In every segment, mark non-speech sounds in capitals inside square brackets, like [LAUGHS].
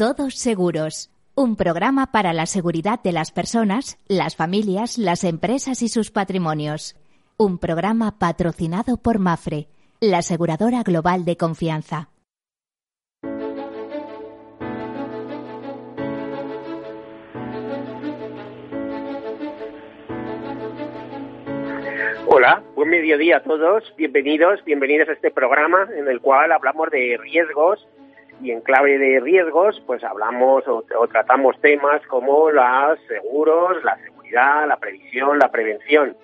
Todos Seguros, un programa para la seguridad de las personas, las familias, las empresas y sus patrimonios. Un programa patrocinado por Mafre, la aseguradora global de confianza. Hola, buen mediodía a todos, bienvenidos, bienvenidos a este programa en el cual hablamos de riesgos y en clave de riesgos pues hablamos o, tratamos temas como los seguros, la seguridad, la previsión, la prevención.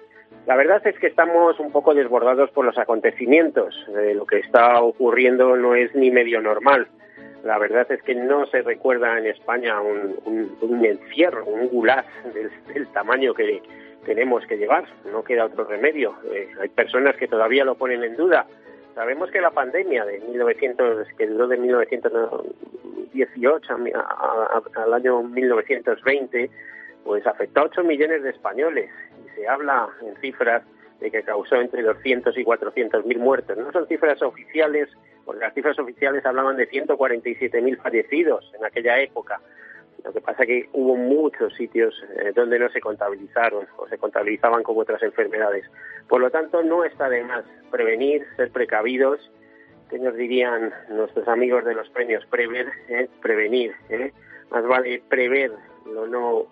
La verdad es que estamos un poco desbordados por los acontecimientos. Eh, lo que está ocurriendo no es ni medio normal. La verdad es que no se recuerda en España un, encierro, un gulag del tamaño que, tenemos que llevar, no queda otro remedio. Eh, hay personas que todavía lo ponen en duda. Sabemos que la pandemia de 1900, que duró de 1918 al año 1920, pues afectó a 8 millones de españoles y se habla en cifras de que causó entre 200 y 400 mil muertos. No son cifras oficiales, porque las cifras oficiales hablaban de 147 mil fallecidos en aquella época. Lo que pasa es que hubo muchos sitios eh, donde no se contabilizaron o se contabilizaban como otras enfermedades. Por lo tanto, no está de más prevenir, ser precavidos, que nos dirían nuestros amigos de los premios Prever, eh, prevenir. Eh. Más vale prever lo no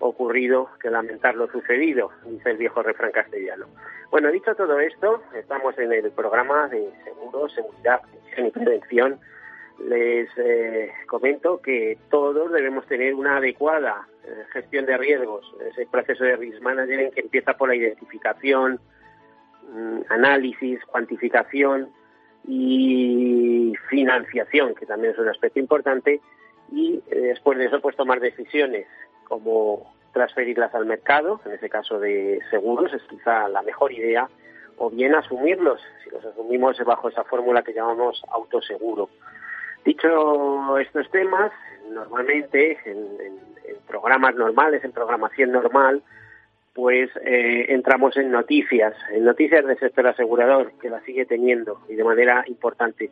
ocurrido que lamentar lo sucedido, dice el viejo refrán castellano. Bueno, dicho todo esto, estamos en el programa de seguros, seguridad, y prevención les eh, comento que todos debemos tener una adecuada eh, gestión de riesgos. Ese proceso de risk management que empieza por la identificación, mm, análisis, cuantificación y financiación, que también es un aspecto importante. Y eh, después de eso, pues tomar decisiones como transferirlas al mercado, en ese caso de seguros, es quizá la mejor idea, o bien asumirlos, si los asumimos bajo esa fórmula que llamamos autoseguro. Dicho estos temas, normalmente en, programas normales, en programación normal, pues eh, entramos en noticias, en noticias del sector asegurador, que la sigue teniendo y de manera importante.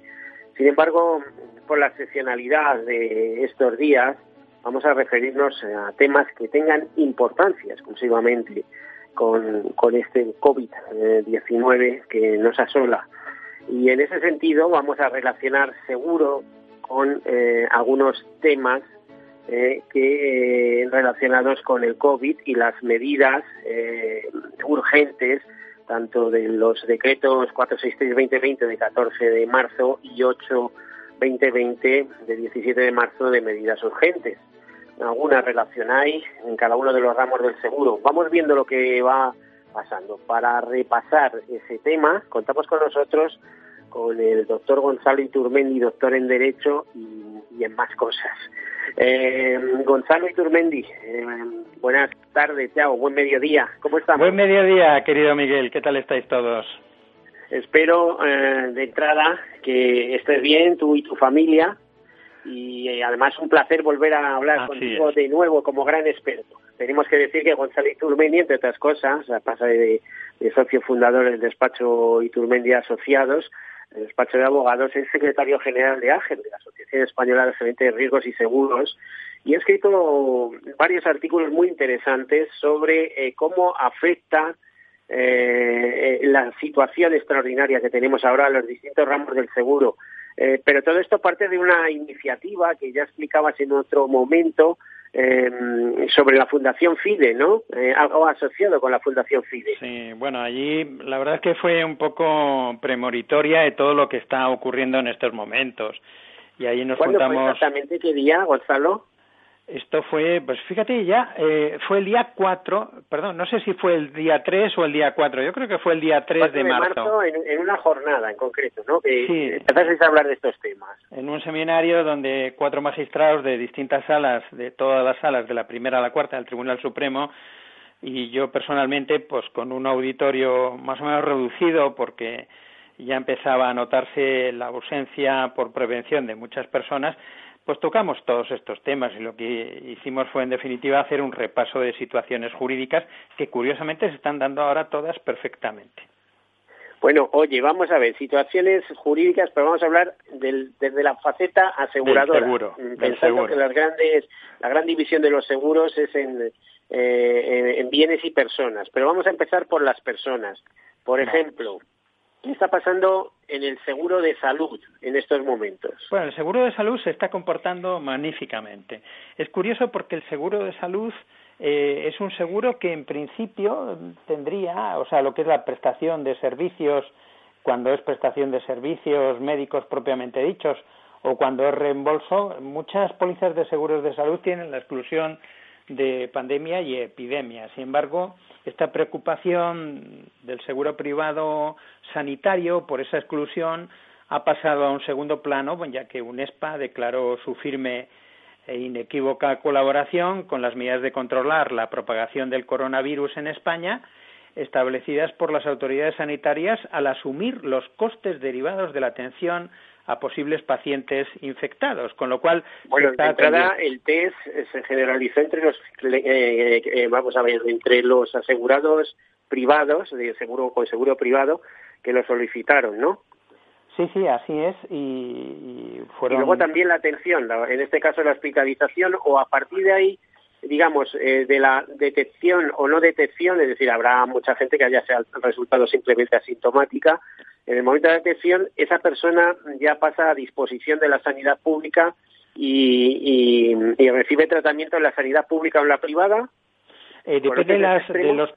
Sin embargo, por la excepcionalidad de estos días, vamos a referirnos a temas que tengan importancia exclusivamente con, con este COVID-19 que nos asola. Y en ese sentido vamos a relacionar seguro con eh, algunos temas eh, que eh, relacionados con el COVID y las medidas urgentes tanto de los decretos 463-2020 de 14 de marzo y 8-2020 de 17 de marzo de medidas urgentes. Alguna relación hay en cada uno de los ramos del seguro. Vamos viendo lo que va pasando. Para repasar ese tema, contamos con nosotros con el doctor Gonzalo Iturmendi, doctor en Derecho y, en más cosas. Eh, Gonzalo Iturmendi, eh, buenas tardes, chao, buen mediodía, ¿cómo estamos? Buen mediodía, querido Miguel, ¿qué tal estáis todos? Espero eh, de entrada que estés bien, tú y tu familia, y además un placer volver a hablar contigo de nuevo como gran experto. Tenemos que decir que Gonzalo Iturmendi, entre otras cosas, pasa de, de socio fundador del despacho Iturmendi Asociados, el despacho de abogados, es secretario general de AGER, de la Asociación Española de Gerente de Riesgos y Seguros, y ha escrito varios artículos muy interesantes sobre eh, cómo afecta eh, la situación extraordinaria que tenemos ahora en los distintos ramos del seguro. Eh, pero todo esto parte de una iniciativa que ya explicabas en otro momento, eh, sobre la Fundación FIDE, ¿no? Eh, algo asociado con la Fundación FIDE. Sí, bueno, allí la verdad es que fue un poco premonitoria de todo lo que está ocurriendo en estos momentos. Y ahí nos ¿Cuándo fue exactamente qué día, Gonzalo? Esto fue, pues fíjate ya, eh, fue el día 4, perdón, no sé si fue el día 3 o el día 4, yo creo que fue el día 3 de, marzo. en, una jornada en concreto, ¿no? Que sí. a hablar de estos temas. En un seminario donde cuatro magistrados de distintas salas, de todas las salas, de la primera a la cuarta del Tribunal Supremo, y yo personalmente, pues con un auditorio más o menos reducido, porque ya empezaba a notarse la ausencia por prevención de muchas personas, pues tocamos todos estos temas y lo que hicimos fue en definitiva hacer un repaso de situaciones jurídicas que curiosamente se están dando ahora todas perfectamente. Bueno, oye, vamos a ver, situaciones jurídicas, pero vamos a hablar del, desde la faceta aseguradora. seguro, pensando que las grandes, la gran división de los seguros es en, eh, en bienes y personas. Pero vamos a empezar por las personas. Por ejemplo, ¿qué está pasando en el seguro de salud en estos momentos? Bueno, el seguro de salud se está comportando magníficamente. Es curioso porque el seguro de salud eh, es un seguro que en principio tendría, o sea, lo que es la prestación de servicios, cuando es prestación de servicios médicos propiamente dichos, o cuando es reembolso, muchas pólizas de seguros de salud tienen la exclusión de pandemia y epidemia. Sin embargo, esta preocupación del seguro privado sanitario por esa exclusión ha pasado a un segundo plano, ya que UNESPA declaró su firme e inequívoca colaboración con las medidas de controlar la propagación del coronavirus en España establecidas por las autoridades sanitarias al asumir los costes derivados de la atención a posibles pacientes infectados, con lo cual bueno, de entrada el test se generalizó entre los eh, eh, vamos a ver entre los asegurados privados de seguro con seguro privado que lo solicitaron, ¿no? Sí, sí, así es. Y, fueron... y luego también la atención, en este caso la hospitalización, o a partir de ahí, digamos, eh, de la detección o no detección, es decir, habrá mucha gente que haya resultado simplemente asintomática. En el momento de la detección, esa persona ya pasa a disposición de la sanidad pública y, y recibe tratamiento en la sanidad pública o en la privada eh, depende de, las, de, los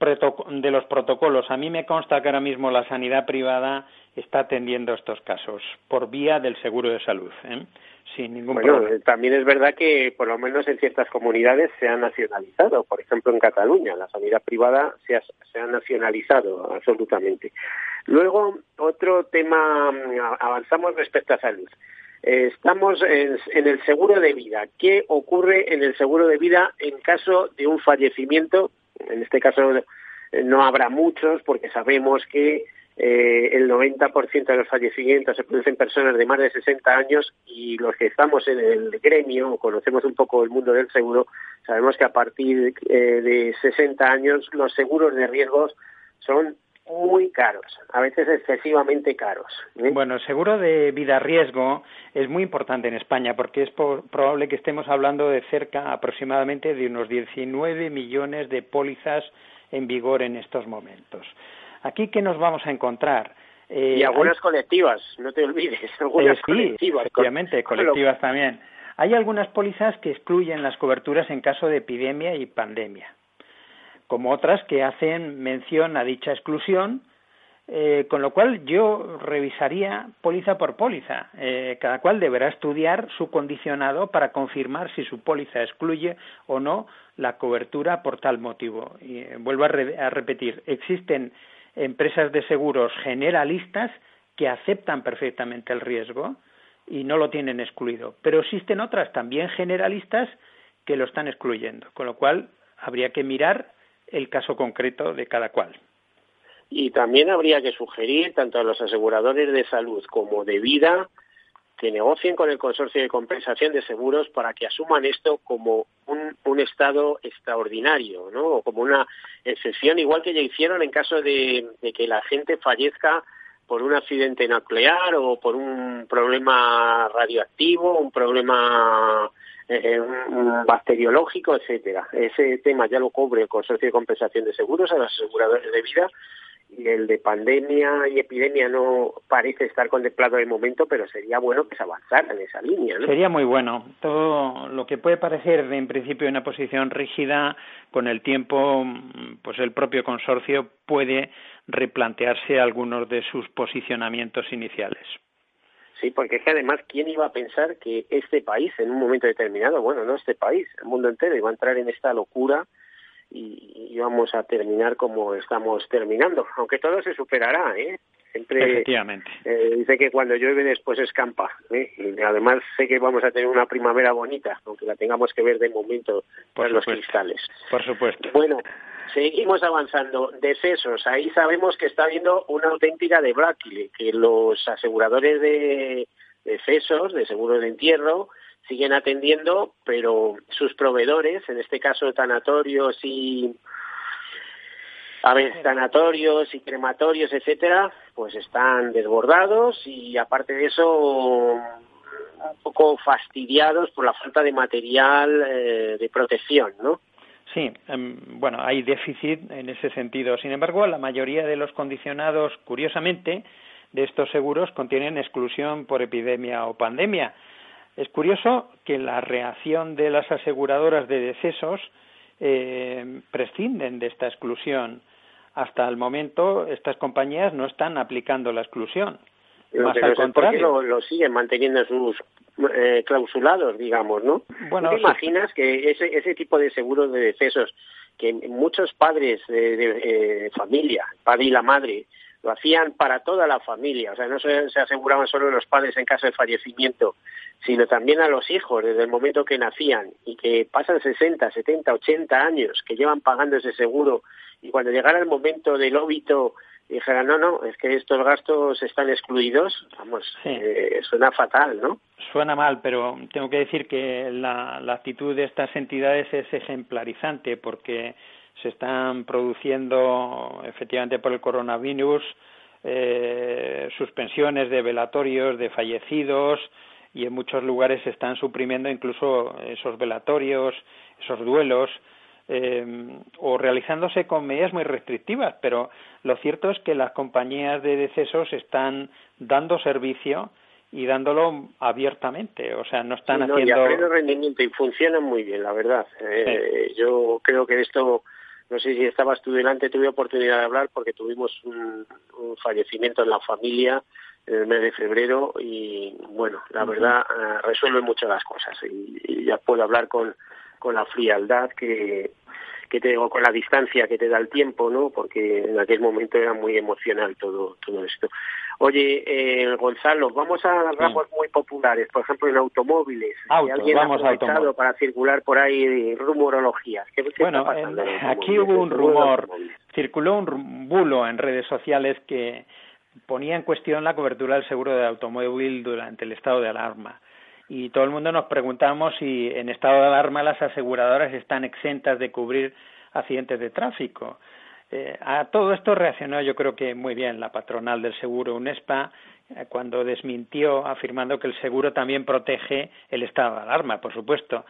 de los protocolos. A mí me consta que ahora mismo la sanidad privada está atendiendo estos casos por vía del seguro de salud, ¿eh? sin ningún bueno, También es verdad que por lo menos en ciertas comunidades se ha nacionalizado. Por ejemplo, en Cataluña la sanidad privada se ha, se ha nacionalizado absolutamente. Luego, otro tema, avanzamos respecto a salud. Estamos en, el seguro de vida. ¿Qué ocurre en el seguro de vida en caso de un fallecimiento? En este caso eh, no habrá muchos porque sabemos que eh, el 90% de los fallecimientos se producen personas de más de 60 años y los que estamos en el gremio o conocemos un poco el mundo del seguro, sabemos que a partir eh, de 60 años los seguros de riesgos son muy caros, a veces excesivamente caros. ¿eh? Bueno, el seguro de vida riesgo es muy importante en España porque es probable que estemos hablando de cerca aproximadamente de unos 19 millones de pólizas en vigor en estos momentos. Aquí, ¿qué nos vamos a encontrar? Eh, y algunas colectivas, no te olvides, [LAUGHS] algunas eh, colectivas. Efectivamente, [LAUGHS] colectivas también. Hay algunas pólizas que excluyen las coberturas en caso de epidemia y pandemia como otras que hacen mención a dicha exclusión, eh, con lo cual yo revisaría póliza por póliza. Eh, cada cual deberá estudiar su condicionado para confirmar si su póliza excluye o no la cobertura por tal motivo. Y eh, vuelvo a, a repetir, existen empresas de seguros generalistas que aceptan perfectamente el riesgo y no lo tienen excluido, pero existen otras también generalistas que lo están excluyendo, con lo cual habría que mirar el caso concreto de cada cual. Y también habría que sugerir tanto a los aseguradores de salud como de vida que negocien con el consorcio de compensación de seguros para que asuman esto como un, estado extraordinario, ¿no? O como una excepción, igual que ya hicieron en caso de, de que la gente fallezca por un accidente nuclear o por un problema radioactivo, un problema eh, bacteriológico, etcétera. Ese tema ya lo cubre el Consorcio de Compensación de Seguros a los aseguradores de vida y el de pandemia y epidemia no parece estar contemplado de momento, pero sería bueno que se avanzara en esa línea. ¿no? Sería muy bueno. Todo lo que puede parecer en principio una posición rígida, con el tiempo, pues el propio consorcio puede replantearse algunos de sus posicionamientos iniciales. Sí, porque es que además, ¿quién iba a pensar que este país, en un momento determinado, bueno, no este país, el mundo entero, iba a entrar en esta locura y íbamos a terminar como estamos terminando? Aunque todo se superará, ¿eh? Siempre Efectivamente. Eh, dice que cuando llueve después escampa. ¿eh? Y además sé que vamos a tener una primavera bonita, aunque la tengamos que ver de momento por los cristales. Por supuesto. Bueno, Seguimos avanzando. Decesos. Ahí sabemos que está habiendo una auténtica debacle, que los aseguradores de decesos, de seguros de entierro, siguen atendiendo, pero sus proveedores, en este caso tanatorios y A ver, sanatorios y crematorios, etcétera, pues están desbordados y aparte de eso un poco fastidiados por la falta de material eh, de protección, ¿no? Sí, em, bueno, hay déficit en ese sentido. Sin embargo, la mayoría de los condicionados, curiosamente, de estos seguros contienen exclusión por epidemia o pandemia. Es curioso que la reacción de las aseguradoras de decesos eh, prescinden de esta exclusión. Hasta el momento, estas compañías no están aplicando la exclusión. Más al contrario. Lo, siguen manteniendo sus eh, clausulados, digamos, ¿no? Bueno, ¿Te imaginas que ese, ese tipo de seguros de decesos que muchos padres de, de eh, familia, padre y la madre, lo hacían para toda la familia, o sea, no se, aseguraban solo los padres en caso de fallecimiento, sino también a los hijos desde el momento que nacían. Y que pasan 60, 70, 80 años que llevan pagando ese seguro. Y cuando llegara el momento del óbito dijeran, no, no, es que estos gastos están excluidos, vamos, eh, suena fatal, ¿no? Suena mal, pero tengo que decir que la actitud de estas entidades es ejemplarizante porque se están produciendo efectivamente por el coronavirus eh, suspensiones de velatorios de fallecidos y en muchos lugares se están suprimiendo incluso esos velatorios, esos duelos, eh, o realizándose con medidas muy restrictivas, pero lo cierto es que las compañías de decesos están dando servicio y dándolo abiertamente, o sea, no están haciendo... Y rendimiento y funcionan muy bien, la verdad. Eh, Yo creo que esto no sé si estabas tú delante, tuve oportunidad de hablar porque tuvimos un, fallecimiento en la familia en el mes de febrero y bueno, la verdad eh, resuelve muchas las cosas y, ya puedo hablar con, con la frialdad que, que tengo, con la distancia que te da el tiempo, ¿no? Porque en aquel momento era muy emocional todo, todo esto. Oye, eh, Gonzalo, vamos a ramos muy populares, por ejemplo en automóviles. Autos, alguien vamos ha para circular por ahí rumorologías. ¿Qué, bueno, aquí hubo un rumor, circuló un bulo en redes sociales que ponía en cuestión la cobertura del seguro de automóvil durante el estado de alarma. Y todo el mundo nos preguntamos si en estado de alarma las aseguradoras están exentas de cubrir accidentes de tráfico. Eh, a todo esto reaccionó yo creo que muy bien la patronal del seguro UNESPA eh, cuando desmintió afirmando que el seguro también protege el estado de alarma, por supuesto,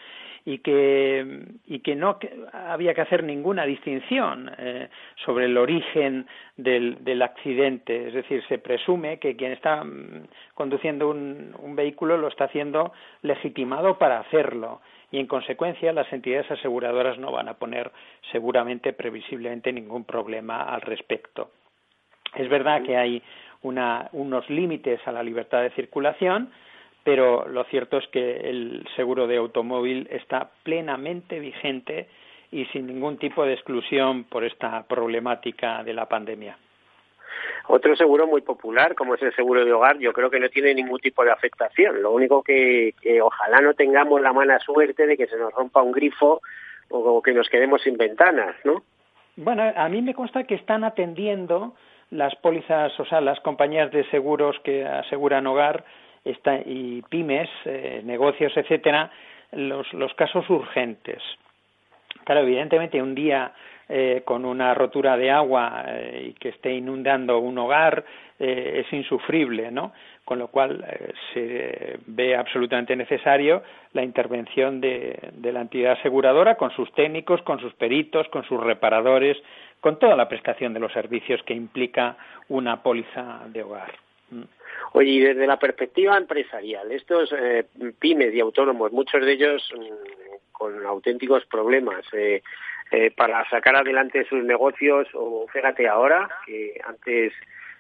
y que, y que no había que hacer ninguna distinción eh, sobre el origen del, accidente. Es decir, se presume que quien está mm, conduciendo un vehículo lo está haciendo legitimado para hacerlo y en consecuencia las entidades aseguradoras no van a poner seguramente previsiblemente ningún problema al respecto. Es verdad que hay unos límites a la libertad de circulación, pero lo cierto es que el seguro de automóvil está plenamente vigente y sin ningún tipo de exclusión por esta problemática de la pandemia. Otro seguro muy popular, como es el seguro de hogar, yo creo que no tiene ningún tipo de afectación. Lo único que, ojalá no tengamos la mala suerte de que se nos rompa un grifo o que nos quedemos sin ventanas, ¿no? Bueno, a mí me consta que están atendiendo las pólizas, o sea, las compañías de seguros que aseguran hogar y pymes, eh, negocios, etcétera, los, los casos urgentes. Claro, evidentemente un día eh, con una rotura de agua eh, y que esté inundando un hogar eh, es insufrible, ¿no? Con lo cual se ve absolutamente necesario la intervención de, de, la entidad aseguradora con sus técnicos, con sus peritos, con sus reparadores, con toda la prestación de los servicios que implica una póliza de hogar. Mm. Oye, y desde la perspectiva empresarial, estos pymes y autónomos, muchos de ellos mm, con auténticos problemas, eh, eh, para sacar adelante sus negocios o fíjate ahora que antes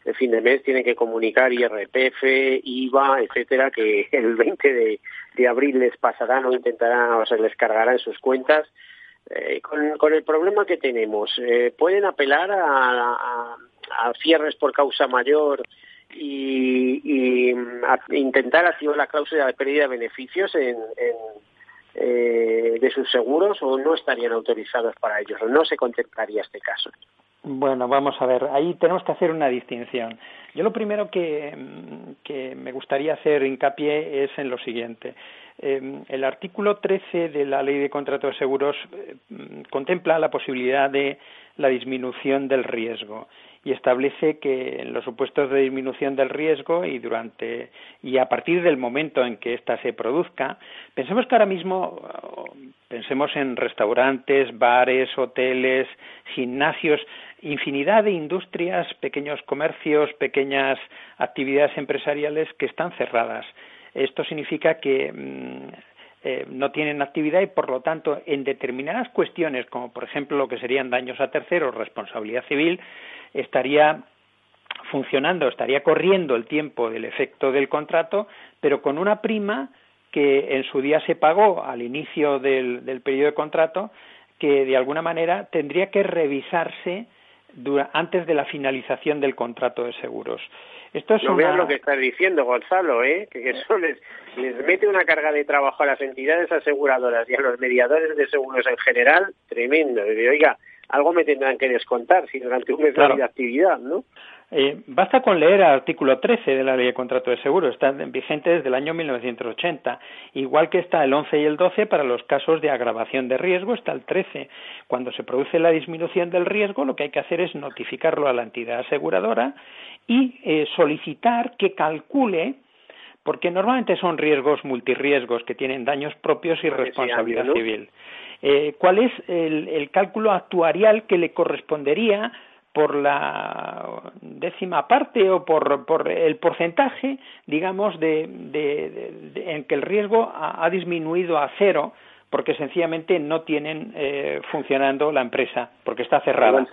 de fin de mes tienen que comunicar IRPF, IVA, etcétera, que [LAUGHS] el 20 de, abril les pasarán o intentarán o se les cargará en sus cuentas. Eh, con, el problema que tenemos, eh, pueden apelar a, cierres por causa mayor y, intentar activar la cláusula de pérdida de beneficios en eh, de sus seguros o no estarían autorizados para ellos o no se contemplaría este caso. Bueno, vamos a ver, ahí tenemos que hacer una distinción. Yo lo primero que, que me gustaría hacer hincapié es en lo siguiente. Em, el artículo 13 de la Ley de Contrato de Seguros eh, contempla la posibilidad de la disminución del riesgo y establece que en los supuestos de disminución del riesgo y durante y a partir del momento en que ésta se produzca, pensemos que ahora mismo pensemos en restaurantes, bares, hoteles, gimnasios, infinidad de industrias, pequeños comercios, pequeñas actividades empresariales que están cerradas. Esto significa que mm, eh, no tienen actividad y, por lo tanto, en determinadas cuestiones, como por ejemplo lo que serían daños a terceros, responsabilidad civil, estaría funcionando, estaría corriendo el tiempo del efecto del contrato, pero con una prima que en su día se pagó al inicio del, del periodo de contrato, que de alguna manera tendría que revisarse antes de la finalización del contrato de seguros. Esto es no veas lo que estás diciendo, Gonzalo, ¿eh? que eso les, les mete una carga de trabajo a las entidades aseguradoras y a los mediadores de seguros en general tremendo. Y, oiga, algo me tendrán que descontar si durante un mes hay actividad, ¿no? Eh, basta con leer el artículo 13 de la Ley de Contrato de Seguro, está vigente desde el año 1980, igual que está el 11 y el 12 para los casos de agravación de riesgo, está el 13. Cuando se produce la disminución del riesgo, lo que hay que hacer es notificarlo a la entidad aseguradora y eh, solicitar que calcule porque normalmente son riesgos multirriesgos que tienen daños propios y responsabilidad civil. Eh, ¿Cuál es el, cálculo actuarial que le correspondería por la décima parte o por, por el porcentaje, digamos, de, en que el riesgo ha, disminuido a cero porque sencillamente no tienen eh, funcionando la empresa, porque está cerrada.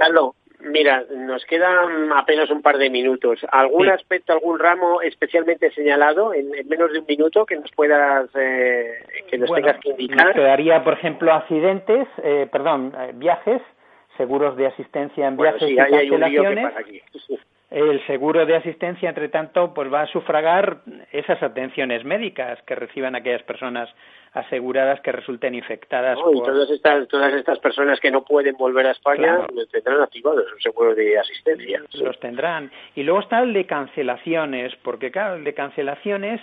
Mira, nos quedan apenas un par de minutos. ¿Algún aspecto, algún ramo especialmente señalado en, menos de un minuto que nos puedas, eh, que nos tengas que indicar? Nos quedaría, por ejemplo, accidentes, eh, perdón, viajes, seguros de asistencia en viajes y cancelaciones. El seguro de asistencia, entre tanto, pues va a sufragar esas atenciones médicas que reciban aquellas personas aseguradas que resulten infectadas. y todas estas, todas estas personas que no pueden volver a España tendrán activados un seguro de asistencia. Los tendrán. Y luego está el de cancelaciones, porque claro, el de cancelaciones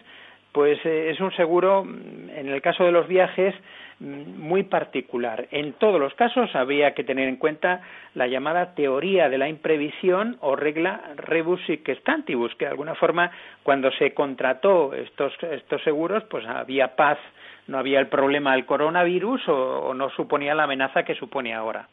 pues eh, es un seguro, mm, en el caso de los viajes, mm, muy particular. En todos los casos había que tener en cuenta la llamada teoría de la imprevisión o regla rebus sic stantibus, que de alguna forma cuando se contrató estos, estos seguros, pues había paz, no había el problema del coronavirus o no suponía la amenaza que supone ahora.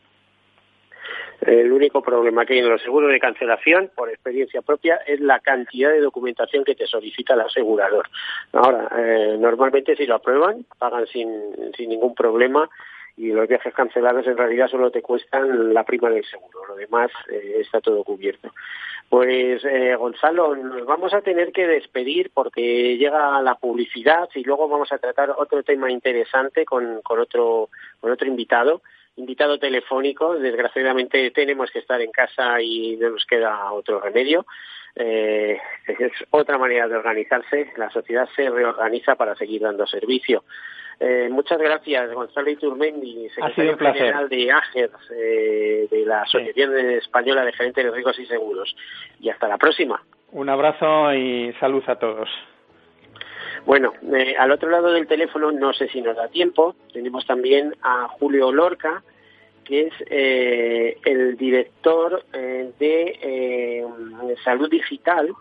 El único problema que hay en los seguros de cancelación, por experiencia propia, es la cantidad de documentación que te solicita el asegurador. Ahora, eh, normalmente si lo aprueban, pagan sin, sin ningún problema y los viajes cancelados en realidad solo te cuestan la prima del seguro, lo demás eh, está todo cubierto. Pues eh, Gonzalo, nos vamos a tener que despedir porque llega la publicidad y luego vamos a tratar otro tema interesante con, con otro con otro invitado invitado telefónico. Desgraciadamente tenemos que estar en casa y no nos queda otro remedio. Eh, es otra manera de organizarse. La sociedad se reorganiza para seguir dando servicio. Eh, muchas gracias, Gonzalo Iturmendi, secretario general de AGERS, eh, de la Asociación Española de Gerentes de Riesgos y Seguros. Y hasta la próxima. Un abrazo y salud a todos. Bueno, eh, al otro lado del teléfono, no sé si nos da tiempo, tenemos también a Julio Lorca, que es eh, el director eh, de salud digital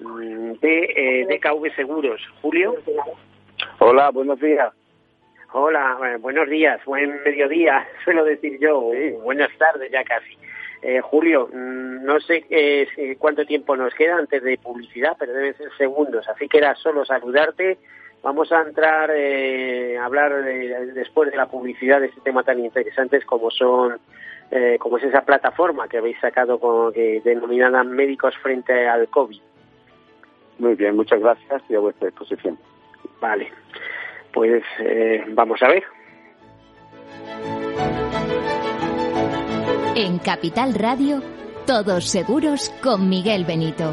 mm, de DKV Seguros. Julio. Hola, buenos días. Hola, buenos días, buen mediodía, [LAUGHS] suelo decir yo, buenas tardes ya casi. Eh, Julio, mm, no sé eh, cuánto tiempo nos queda antes de publicidad, pero deben ser segundos, así que era solo saludarte. Vamos a entrar eh, a hablar después de la publicidad de este tema tan interesantes como son como es esa plataforma que habéis sacado que denominada Médicos frente al COVID. Muy bien, muchas gracias y a vuestra disposición. Vale, pues vamos a ver. En Capital Radio, todos seguros con Miguel Benito.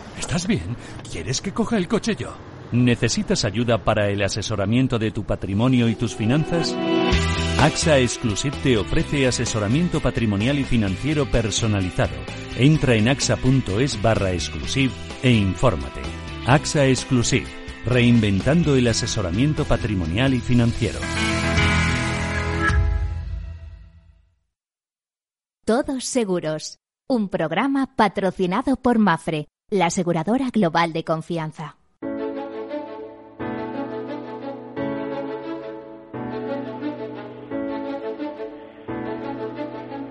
¿estás bien? ¿Quieres que coja el coche yo? ¿Necesitas ayuda para el asesoramiento de tu patrimonio y tus finanzas? AXA Exclusive te ofrece asesoramiento patrimonial y financiero personalizado. Entra en axa.es barra exclusive e infórmate. AXA Exclusive, reinventando el asesoramiento patrimonial y financiero. Todos seguros. Un programa patrocinado por Mafre, la aseguradora global de confianza.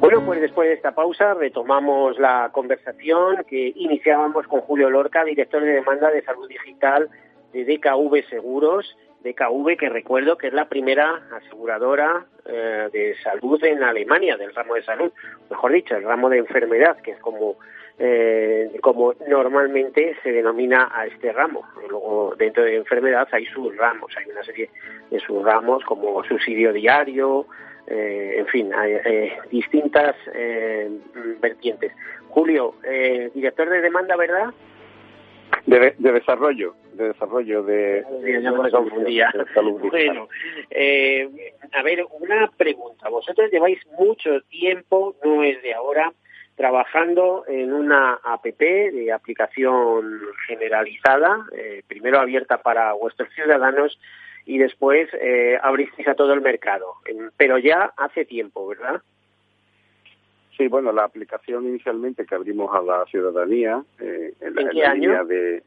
Bueno, pues después de esta pausa retomamos la conversación que iniciábamos con Julio Lorca, director de demanda de salud digital de DKV Seguros. DKV, que recuerdo que es la primera aseguradora eh, de salud en Alemania, del ramo de salud, mejor dicho, el ramo de enfermedad, que es como eh, como normalmente se denomina a este ramo. Luego, dentro de enfermedad hay sus ramos, hay una serie de sus ramos como subsidio diario, eh, en fin, hay eh, distintas eh, vertientes. Julio, eh, director de demanda, ¿verdad? De, de desarrollo, de desarrollo de... ya me confundía. Bueno, eh, a ver, una pregunta. Vosotros lleváis mucho tiempo, no es de ahora, trabajando en una APP de aplicación generalizada, eh, primero abierta para vuestros ciudadanos y después eh, abristeis a todo el mercado, pero ya hace tiempo, ¿verdad? Sí, bueno, la aplicación inicialmente que abrimos a la ciudadanía eh, en, la, ¿En en qué la año? línea de,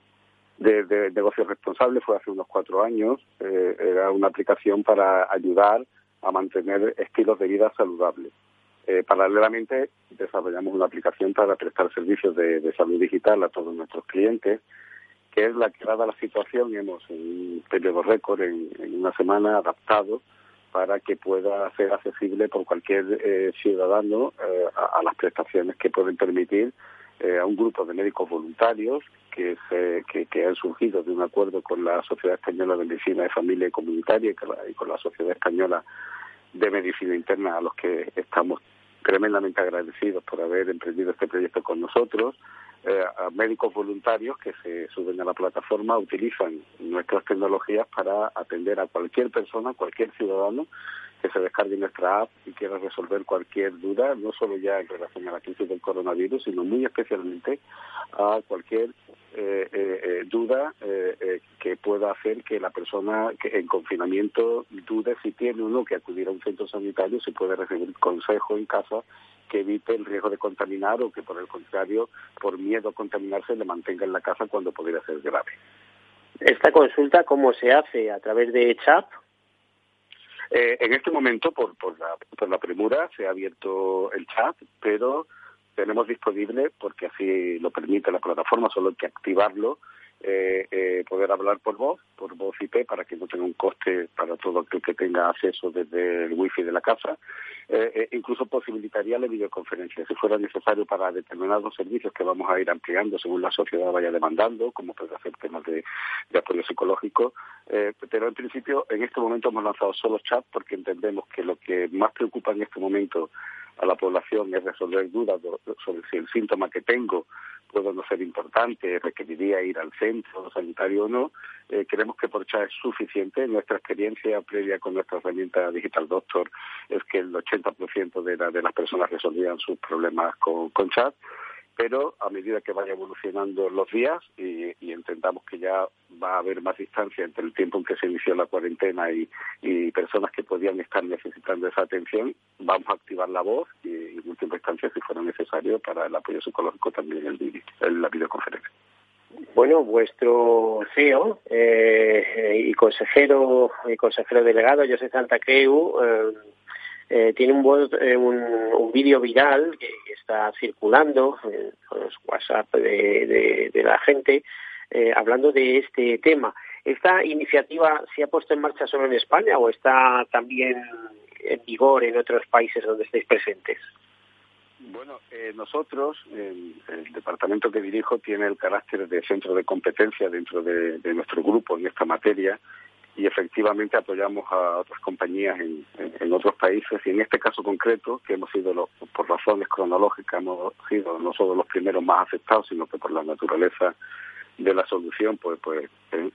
de, de negocio responsable fue hace unos cuatro años. Eh, era una aplicación para ayudar a mantener estilos de vida saludables. Eh, paralelamente, desarrollamos una aplicación para prestar servicios de, salud digital a todos nuestros clientes, que es la que, dada la situación, hemos en un periodo récord, en, una semana, adaptado para que pueda ser accesible por cualquier eh, ciudadano eh, a, a las prestaciones que pueden permitir eh, a un grupo de médicos voluntarios que, se, que, que han surgido de un acuerdo con la Sociedad Española de Medicina de Familia y Comunitaria y con la, y con la Sociedad Española de Medicina Interna, a los que estamos tremendamente agradecidos por haber emprendido este proyecto con nosotros. Eh, médicos voluntarios que se suben a la plataforma utilizan nuestras tecnologías para atender a cualquier persona, cualquier ciudadano que se descargue nuestra app y quiera resolver cualquier duda, no solo ya en relación a la crisis del coronavirus, sino muy especialmente a cualquier eh, eh, eh, duda eh, eh, que pueda hacer que la persona en confinamiento dude si tiene o no que acudir a un centro sanitario, si puede recibir consejo en casa que evite el riesgo de contaminar o que por el contrario, por miedo a contaminarse, le mantenga en la casa cuando pudiera ser grave. ¿Esta consulta cómo se hace? ¿A través de chat? Eh, en este momento, por, por, la, por la premura, se ha abierto el chat, pero tenemos disponible, porque así lo permite la plataforma, solo hay que activarlo, eh, eh, poder hablar por voz, por voz IP, para que no tenga un coste para todo aquel que tenga acceso desde el wifi de la casa. Eh, eh, incluso posibilitaría la videoconferencia, si fuera necesario para determinados servicios que vamos a ir ampliando según la sociedad vaya demandando, como puede hacer temas de, de apoyo psicológico. Eh, pero en principio, en este momento hemos lanzado solo chat porque entendemos que lo que más preocupa en este momento a la población es resolver dudas sobre si el síntoma que tengo puede no ser importante, requeriría ir al centro sanitario o no. Eh, creemos que por chat es suficiente. Nuestra experiencia previa con nuestra herramienta Digital Doctor es que el 80% de, la, de las personas resolvían sus problemas con, chat pero a medida que vaya evolucionando los días y, entendamos que ya va a haber más distancia entre el tiempo en que se inició la cuarentena y, personas que podían estar necesitando esa atención, vamos a activar la voz y en última instancia, si fuera necesario, para el apoyo psicológico también en la videoconferencia. Bueno, vuestro CEO eh, y consejero y consejero delegado, José Santa Creu, eh, eh, tiene un, un, un vídeo viral que está circulando en los WhatsApp de, de, la gente hablando de este tema. ¿Esta iniciativa se ha puesto en marcha solo en España o está también en vigor en otros países donde estéis presentes? Bueno, eh, nosotros, el, departamento que dirijo tiene el carácter de centro de competencia dentro de, de nuestro grupo en esta materia y efectivamente apoyamos a otras compañías en, en, otros países y en este caso concreto, que hemos sido, por razones cronológicas, hemos sido no solo los primeros más afectados, sino que por la naturaleza de la solución, pues, pues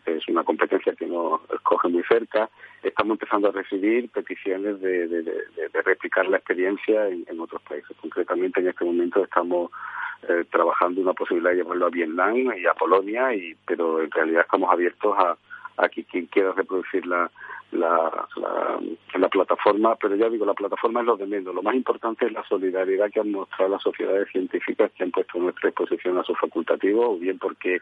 es una competencia que nos escoge muy cerca. Estamos empezando a recibir peticiones de, de, de, replicar la experiencia en, otros países. Concretamente, en este momento estamos eh, trabajando una posibilidad de llevarlo a Vietnam y a Polonia, y pero en realidad estamos abiertos a, a quien quiera reproducir la, la, la, plataforma, pero ya digo, la plataforma es lo de menos. Lo más importante es la solidaridad que han mostrado las sociedades científicas que han puesto nuestra exposición a su facultativo, o bien porque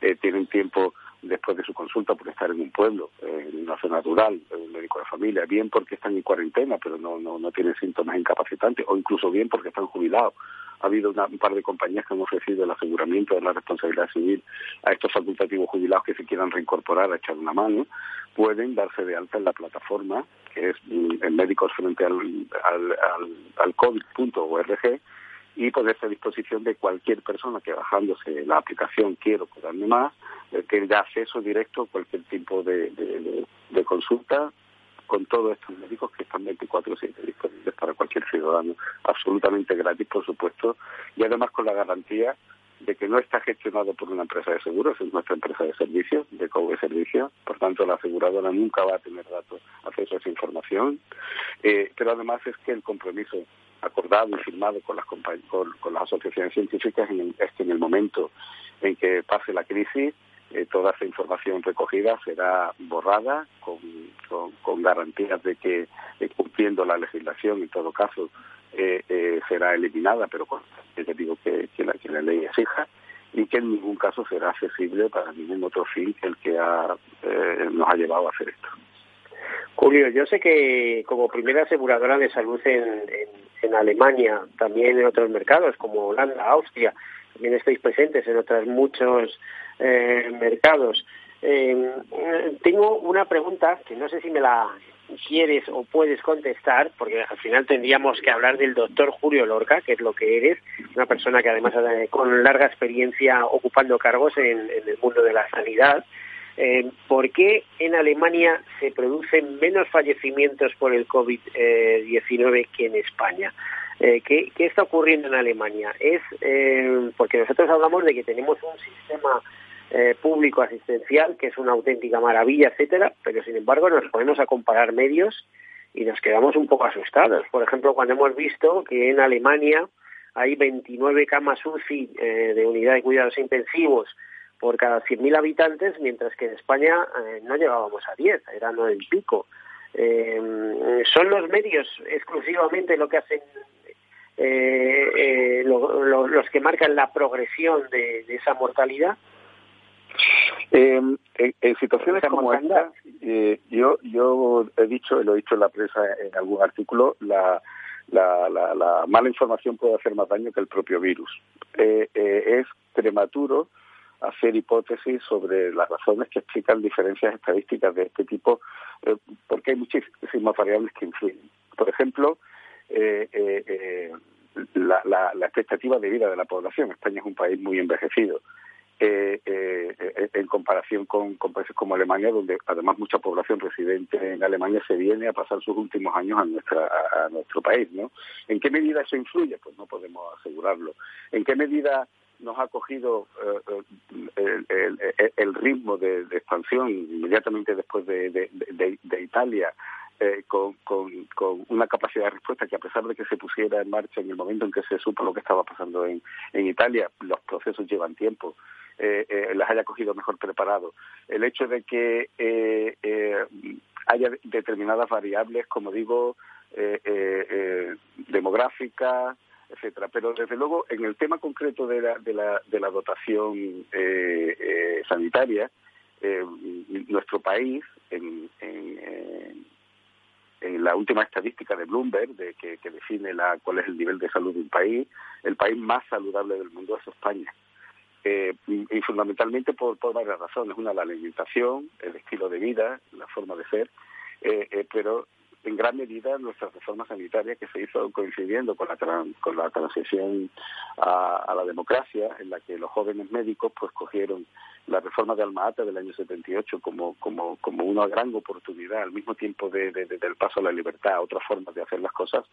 eh, tienen tiempo después de su consulta por estar en un pueblo, en una zona rural, un médico de familia, bien porque están en cuarentena, pero no, no, no tienen síntomas incapacitantes, o incluso bien porque están jubilados ha habido un par de compañías que han ofrecido el aseguramiento de la responsabilidad civil a estos facultativos jubilados que se quieran reincorporar a echar una mano, pueden darse de alta en la plataforma, que es mm, en médicos frente al, al, al, COVID.org, y ponerse a disposición de cualquier persona que bajándose la aplicación Quiero Cuidarme Más, eh, tenga acceso directo a cualquier tipo de consulta con todos estos médicos que están 24-7 disponibles para cualquier ciudadano, absolutamente gratis, por supuesto, y además con la garantía de que no está gestionado por una empresa de seguros, es nuestra empresa de servicios, de COVID Servicios, por tanto la aseguradora nunca va a tener datos, acceso a esa información, eh, pero además es que el compromiso acordado y firmado con las, con, con las asociaciones científicas es que en el momento en que pase la crisis, eh, toda esa información recogida será borrada con, con, garantías de que cumpliendo la legislación en todo caso eh, eh, será eliminada, pero con, te digo que, que, la, que la ley exija y que en ningún caso será accesible para ningún otro fin que el que ha, nos ha llevado a hacer esto. Julio, yo sé que como primera aseguradora de salud en, en, en Alemania, también en otros mercados como Holanda, Austria, también estáis presentes en otros muchos eh, mercados. Eh, tengo una pregunta que no sé si me la quieres o puedes contestar, porque al final tendríamos que hablar del doctor Julio Lorca, que es lo que eres, una persona que además eh, con larga experiencia ocupando cargos en, el mundo de la sanidad. ¿Por qué en Alemania se producen menos fallecimientos por el COVID-19 que en España? Eh, ¿qué, ¿qué, está ocurriendo en Alemania? Es eh, porque nosotros hablamos de que tenemos un sistema eh, público asistencial que es una auténtica maravilla, etcétera, pero sin embargo nos ponemos a comparar medios y nos quedamos un poco asustados. Por ejemplo, cuando hemos visto que en Alemania hay 29 camas UCI eh, de unidad de cuidados intensivos por cada 100.000 habitantes, mientras que en España eh, no llegábamos a 10, eran el pico. Eh, ¿Son los medios exclusivamente lo que hacen eh, eh, lo, lo, los que marcan la progresión de, de esa mortalidad? Eh, en, en, situaciones como esta, eh, yo, yo he dicho, y lo he dicho en la prensa en algún artículo, la, la, la, la mala información puede hacer más daño que el propio virus. Eh, es prematuro hacer hipótesis sobre las razones que explican diferencias estadísticas de este tipo, porque hay muchísimas variables que influyen. Por ejemplo, eh, eh, eh, la, la, la, expectativa de vida de la población. España es un país muy envejecido. Eh, eh, en comparación con, países como Alemania, donde además mucha población residente en Alemania se viene a pasar sus últimos años a, nuestra, a, nuestro país. ¿no? ¿En qué medida eso influye? Pues no podemos asegurarlo. ¿En qué medida nos ha cogido el, ritmo de, expansión inmediatamente después de, de, de Italia eh, con, con, una capacidad de respuesta que a pesar de que se pusiera en marcha en el momento en que se supo lo que estaba pasando en, en Italia, los procesos llevan tiempo, eh, eh, las haya cogido mejor preparado. El hecho de que eh, haya determinadas variables, como digo, demográficas, etcétera. Pero desde luego, en el tema concreto de la, de la, de la dotación sanitaria, nuestro país, en, en, en, la última estadística de Bloomberg, de que, define la, cuál es el nivel de salud de un país, el país más saludable del mundo es España eh, y fundamentalmente por, por, varias razones. Una, la alimentación, el estilo de vida, la forma de ser, eh, eh, pero en gran medida nuestra reforma sanitaria que se hizo coincidiendo con la, con la transición a, a, la democracia, en la que los jóvenes médicos pues cogieron la reforma de Alma Ata del año 78 como, como, como una gran oportunidad, al mismo tiempo de, del paso a la libertad, otras formas de hacer las cosas,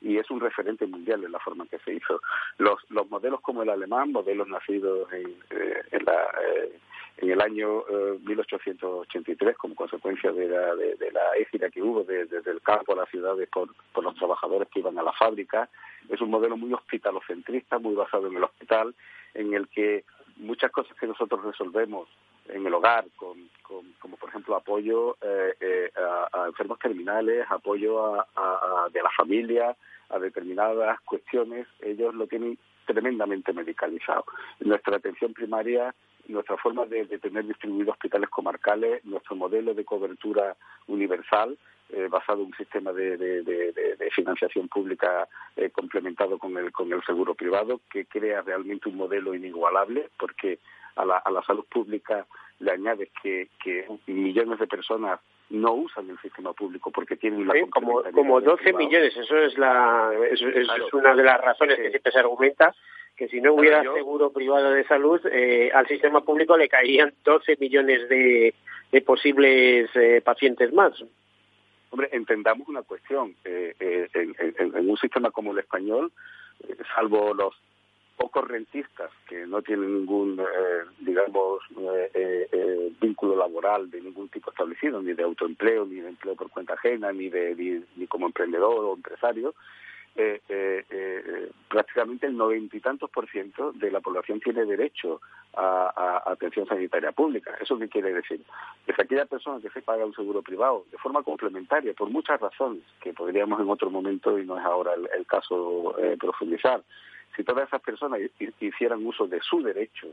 y es un referente mundial en la forma en que se hizo. Los, los modelos como el alemán, modelos nacidos en, eh, en, la, eh, en el año 1883 eh, como consecuencia de la, de, la égira que hubo desde el campo a las ciudades por, por los trabajadores que iban a la fábrica, es un modelo muy hospitalocentrista, muy basado en el hospital, en el que muchas cosas que nosotros resolvemos en el hogar, con, como por ejemplo apoyo eh, eh, a, enfermos terminales, apoyo a, de la familia, a determinadas cuestiones, ellos lo tienen tremendamente medicalizado. Nuestra atención primaria, nuestra forma de, tener distribuidos hospitales comarcales, nuestro modelo de cobertura universal, eh, basado en un sistema de, de financiación pública eh, complementado con el, con el seguro privado, que crea realmente un modelo inigualable, porque a la, a la salud pública le añades que, que millones de personas no usan el sistema público porque tienen la como como 12 millones eso es la es, es una de las razones que siempre se argumenta que si no hubiera seguro privado de salud eh, al sistema público le caerían 12 millones de, de posibles eh, pacientes más. Hombre entendamos una cuestión eh, eh en, en, en, un sistema como el español salvo los pocos rentistas que no tienen ningún, eh, digamos, eh, eh, vínculo laboral de ningún tipo establecido, ni de autoempleo, ni de empleo por cuenta ajena, ni de ni, como emprendedor o empresario, prácticamente el noventa y tantos por ciento de la población tiene derecho a, atención sanitaria pública. ¿Eso qué quiere decir? Que si aquella persona que se paga un seguro privado de forma complementaria, por muchas razones, que podríamos en otro momento, y no es ahora el caso profundizar, si todas esas personas hicieran uso de su derecho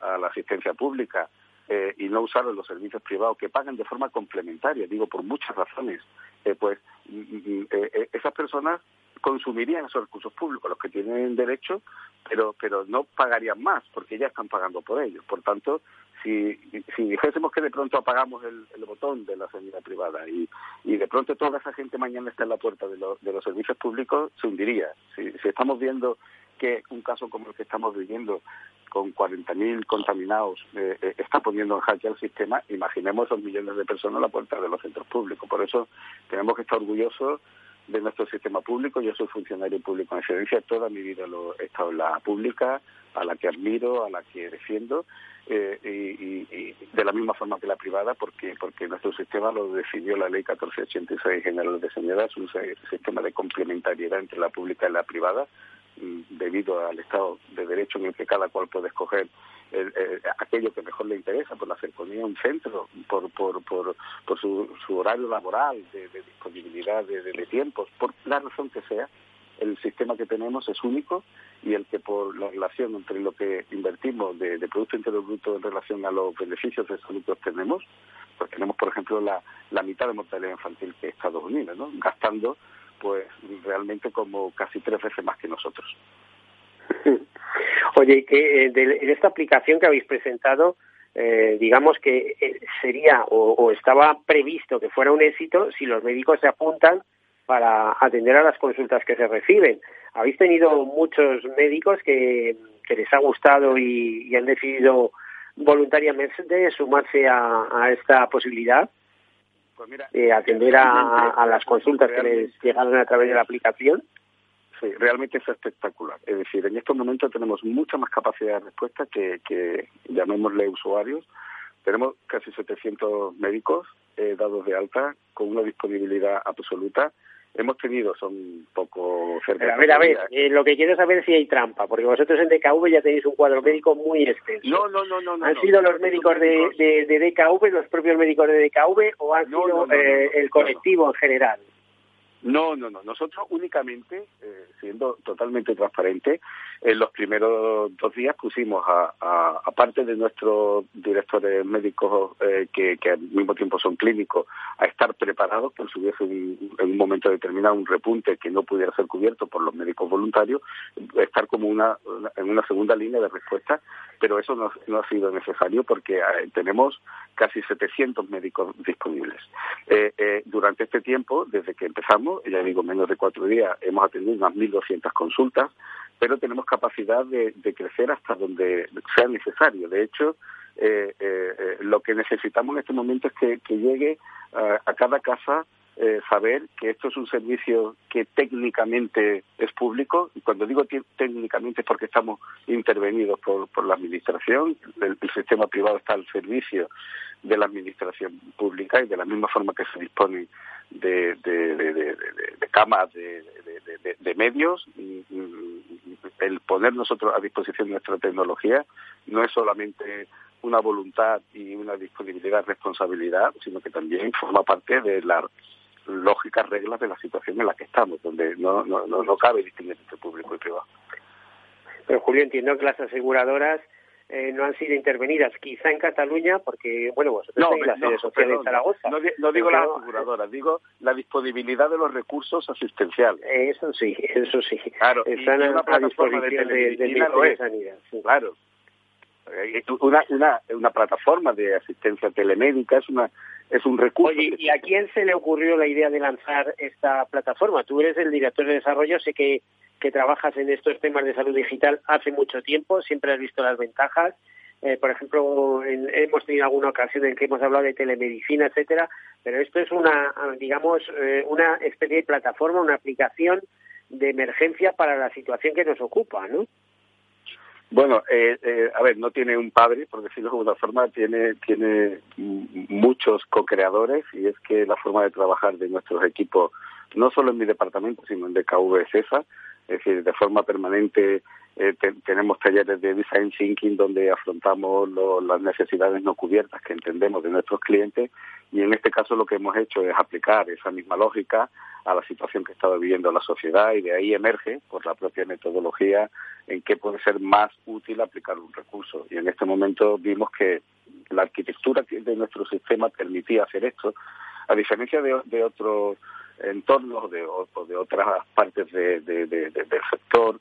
a la asistencia pública eh, y no usaran los servicios privados que pagan de forma complementaria, digo por muchas razones, eh, pues mm, mm, eh, esas personas consumirían esos recursos públicos, los que tienen derecho, pero pero no pagarían más porque ya están pagando por ellos. Por tanto, si, si dijésemos que de pronto apagamos el, botón de la sanidad privada y, y de pronto toda esa gente mañana está en la puerta de, de los servicios públicos, se hundiría. Si, si estamos viendo que un caso como el que estamos viviendo, con 40.000 contaminados, eh, eh, está poniendo en jaque al sistema, imaginemos esos millones de personas a la puerta de los centros públicos. Por eso tenemos que estar orgullosos de nuestro sistema público. Yo soy funcionario público en excedencia, toda mi vida lo he estado en la pública, a la que admiro, a la que defiendo, eh, y, de la misma forma que la privada, porque porque nuestro sistema lo decidió la ley 1486 general de sanidad, es un sistema de complementariedad entre la pública y la privada, debido al Estado de Derecho en el que cada cual puede escoger aquello que mejor le interesa, por la cercanía a un centro, por, por su, su horario laboral, de, disponibilidad de, de, tiempos, por la razón que sea, el sistema que tenemos es único y el que por la relación entre lo que invertimos de, Producto Interior Bruto en relación a los beneficios de salud que obtenemos, pues tenemos, por ejemplo, la, la mitad de mortalidad infantil que Estados Unidos, ¿no? gastando pues realmente como casi tres veces más que nosotros. [LAUGHS] Oye, que en eh, esta aplicación que habéis presentado, eh, digamos que eh, sería o, estaba previsto que fuera un éxito si los médicos se apuntan para atender a las consultas que se reciben. Habéis tenido muchos médicos que, les ha gustado y, han decidido voluntariamente sumarse a esta posibilidad. Pues eh, atender a, las consultas que les llegaron a través de la aplicación. Sí, realmente es espectacular. Es decir, en estos momentos tenemos mucha más capacidad de respuesta que, que llamémosle usuarios, Tenemos casi 700 médicos eh, dados de alta con una disponibilidad absoluta hemos tenido son poco cerca. a ver, a ver, eh, lo que quiero saber es si hay trampa, porque vosotros en DKV ya tenéis un cuadro médico muy extenso. No, no, no, no. ¿Han sido los médicos de, de, de, DKV, los propios médicos de DKV, o han sido eh, el colectivo en general? No, no, no. Nosotros únicamente, eh, siendo totalmente transparente, en los primeros dos días pusimos a, a, parte de nuestros directores médicos eh, que, al mismo tiempo son clínicos a estar preparados por si hubiese en un momento determinado un repunte que no pudiera ser cubierto por los médicos voluntarios, estar como una, en una segunda línea de respuesta, pero eso no, ha sido necesario porque eh, tenemos casi 700 médicos disponibles. Durante este tiempo, desde que empezamos, ya digo menos de cuatro días, hemos atendido unas 1.200 consultas, pero tenemos capacidad de, crecer hasta donde sea necesario. De hecho, eh, eh, eh, lo que necesitamos en este momento es que, llegue a cada casa saber que esto es un servicio que técnicamente es público, y cuando digo técnicamente es porque estamos intervenidos por, por la Administración, el, sistema privado está al servicio de la Administración pública y de la misma forma que se dispone de, de, de, camas, de, medios, el poner nosotros a disposición nuestra tecnología no es solamente una voluntad y una disponibilidad, responsabilidad, sino que también forma parte de las lógicas reglas de la situación en la que estamos, donde no, no, no, cabe distinguir entre público y privado. Pero Julio, entiendo que las aseguradoras eh, no han sido intervenidas, quizá en Cataluña, porque, bueno, vosotros tenéis la sede social en Zaragoza. No, digo las aseguradoras, digo la disponibilidad de los recursos asistenciales. Eso sí, [LAUGHS] eso sí. Claro, Están y una plataforma de, de, Sanidad. Claro. Eh, una, una, una plataforma de asistencia telemédica es una es un recurso. Oye, ¿y a quién se le ocurrió la idea de lanzar esta plataforma? Tú eres el director de desarrollo, sé que que trabajas en estos temas de salud digital hace mucho tiempo, siempre has visto las ventajas. Eh, por ejemplo, hemos tenido alguna ocasión en que hemos hablado de telemedicina, etcétera, pero esto es una, digamos, eh, una especie de plataforma, una aplicación de emergencia para la situación que nos ocupa, ¿no? Bueno, eh, eh, a ver, no tiene un padre, por decirlo de alguna forma, tiene, tiene muchos co-creadores y es que la forma de trabajar de nuestros equipos, no solo en mi departamento, sino en DKV es esa, es decir, de forma permanente eh, tenemos talleres de design thinking donde afrontamos las necesidades no cubiertas que entendemos de nuestros clientes y en este caso lo que hemos hecho es aplicar esa misma lógica a la situación que está viviendo la sociedad y de ahí emerge por la propia metodología en qué puede ser más útil aplicar un recurso. Y en este momento vimos que la arquitectura de nuestro sistema permitía hacer esto a diferencia de otros entornos de, o de otras partes de, del sector,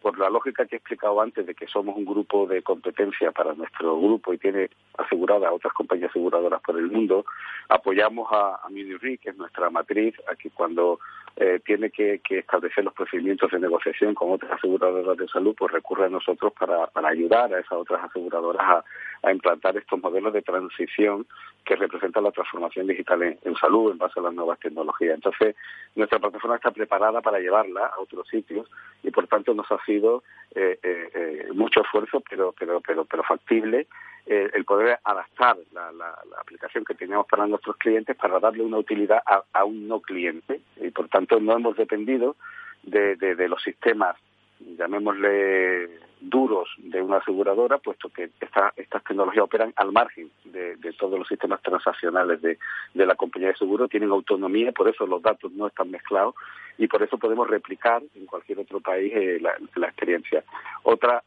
por la lógica que he explicado antes de que somos un grupo de competencia para nuestro grupo y tiene asegurada a otras compañías aseguradoras por el mundo, apoyamos a, a Munich que es nuestra matriz, aquí cuando eh, tiene que, establecer los procedimientos de negociación con otras aseguradoras de salud, pues recurre a nosotros para, para ayudar a esas otras aseguradoras a, implantar estos modelos de transición que representan la transformación digital en, salud en base a las nuevas tecnologías. Entonces, nuestra plataforma está preparada para llevarla a otros sitios y, por tanto, nos ha sido eh, eh, eh mucho esfuerzo, pero, pero, pero, pero factible, eh, el poder adaptar la, la, aplicación que teníamos para nuestros clientes para darle una utilidad a, un no cliente y, por tanto, no hemos dependido de, de, de los sistemas llamémosle duros de una aseguradora, puesto que esta, estas tecnologías operan al margen de, todos los sistemas transaccionales de, la compañía de seguro, tienen autonomía, por eso los datos no están mezclados y por eso podemos replicar en cualquier otro país eh, la, experiencia. Otra,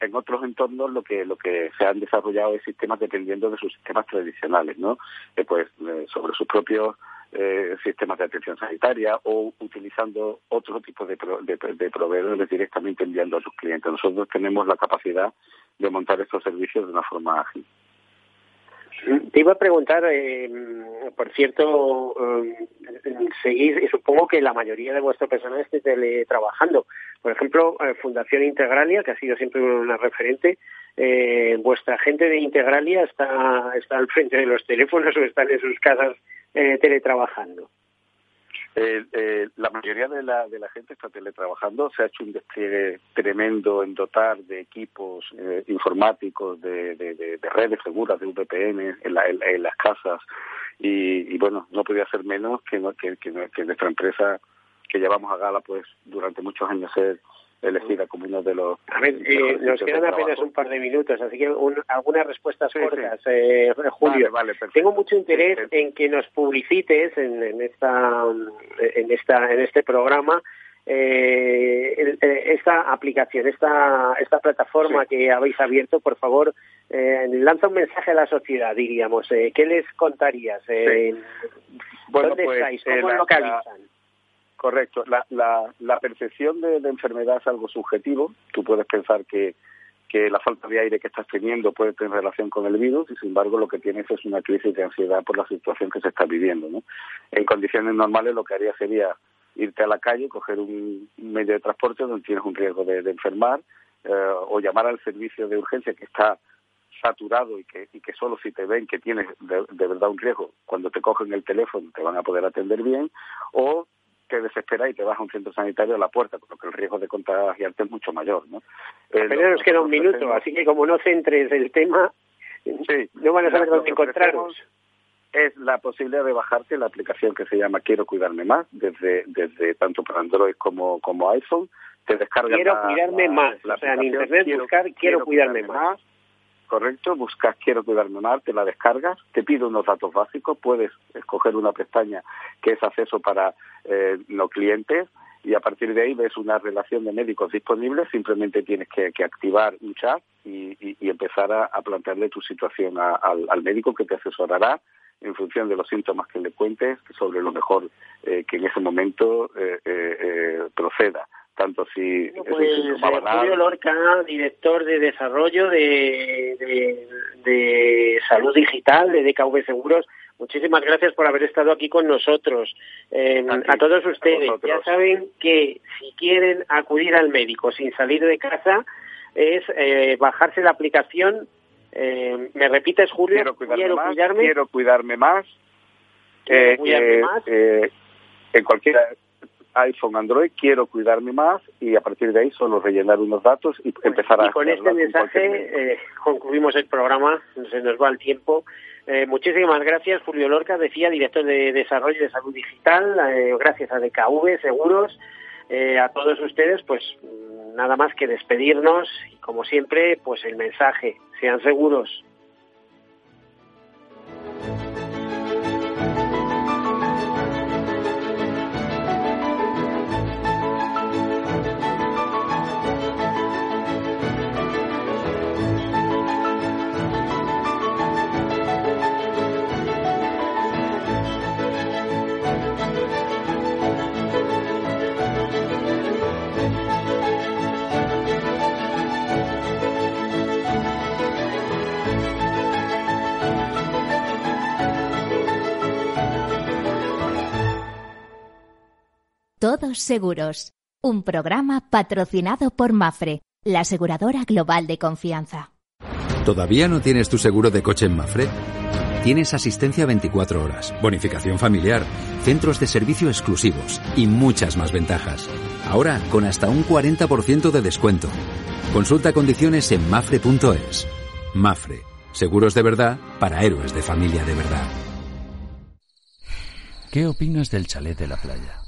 en otros entornos lo que lo que se han desarrollado es sistemas dependiendo de sus sistemas tradicionales, ¿no? Eh, pues eh, sobre sus propios eh, sistemas de atención sanitaria o utilizando otro tipo de, de, proveedores directamente enviando a sus clientes. Nosotros tenemos la capacidad de montar estos servicios de una forma ágil. Te iba a preguntar, eh, por cierto, eh, seguís, supongo que la mayoría de vuestro personal esté teletrabajando. Por ejemplo, eh, Fundación Integralia, que ha sido siempre una referente, eh, ¿vuestra gente de Integralia está, está al frente de los teléfonos o están en sus casas eh, teletrabajando? Eh, eh, la mayoría de la, de la gente está teletrabajando, se ha hecho un despliegue tremendo en dotar de equipos eh, informáticos, de, de, redes seguras, de VPN en, en, las casas. Y, bueno, no podía ser menos que, que, que, nuestra empresa que llevamos a gala pues durante muchos años ser elegida como uno de los... A ver, eh, nos quedan apenas un par de minutos, así que algunas respuestas cortas, Eh, Julio. Vale, Tengo mucho interés en que nos publicites en, en, esta, en, esta, en este programa eh, eh, esta aplicación, esta, esta plataforma que habéis abierto, por favor, eh, lanza un mensaje a la sociedad, diríamos. Eh, ¿Qué les contarías? Bueno, ¿Dónde pues, estáis? ¿Cómo localizan? Correcto. La, la, la percepción de, enfermedad es algo subjetivo. Tú puedes pensar que, que la falta de aire que estás teniendo puede tener relación con el virus y, sin embargo, lo que tienes es una crisis de ansiedad por la situación que se está viviendo. ¿no? En condiciones normales lo que haría sería irte a la calle, coger un medio de transporte donde tienes un riesgo de, enfermar eh, o llamar al servicio de urgencia que está saturado y que, y que solo si te ven que tienes de, de verdad un riesgo, cuando te cogen el teléfono te van a poder atender bien, o te desesperas y te vas a un centro sanitario a la puerta, porque el riesgo de contagiarte es mucho mayor. ¿no? Eh, Pero nos queda un minuto, así que como no centres el tema, no van a saber dónde encontrarnos. Es la posibilidad de bajarte la aplicación que se llama Quiero Cuidarme Más, desde, desde tanto para Android como, como iPhone. Te descargas Quiero Cuidarme Más, o sea, en Internet buscar Quiero, cuidarme, más correcto, buscas quiero cuidarme más, te la descargas, te pide unos datos básicos, puedes escoger una pestaña que es acceso para eh, no clientes y a partir de ahí ves una relación de médicos disponibles, simplemente tienes que, activar un chat y, empezar a, plantearle tu situación al, médico que te asesorará en función de los síntomas que le cuentes sobre lo mejor eh, que en ese momento eh, proceda tanto si pues, Julio Lorca, director de desarrollo de, de, salud digital de DKV Seguros, muchísimas gracias por haber estado aquí con nosotros. Eh, a todos ustedes, ya saben que si quieren acudir al médico sin salir de casa, es eh, bajarse la aplicación. Eh, ¿Me repites, Julio? Quiero cuidarme más. Quiero cuidarme más. Cuidarme más. en cualquiera iPhone, Android, quiero cuidarme más y a partir de ahí solo rellenar unos datos y empezar a... Y con este mensaje eh, concluimos el programa, se nos va el tiempo. Eh, muchísimas gracias, Julio Lorca, decía, director de Desarrollo de Salud Digital, eh, gracias a DKV Seguros, a todos ustedes, pues nada más que despedirnos y como siempre, pues el mensaje, sean seguros. Todos Seguros, un programa patrocinado por Mafre, la aseguradora global de confianza. ¿Todavía no tienes tu seguro de coche en Mafre? Tienes asistencia 24 horas, bonificación familiar, centros de servicio exclusivos y muchas más ventajas. Ahora con hasta un 40% de descuento. Consulta condiciones en mafre.es. Mafre, seguros de verdad para héroes de familia de verdad. ¿Qué opinas del chalet de la playa?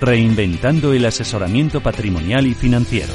Reinventando el asesoramiento patrimonial y financiero.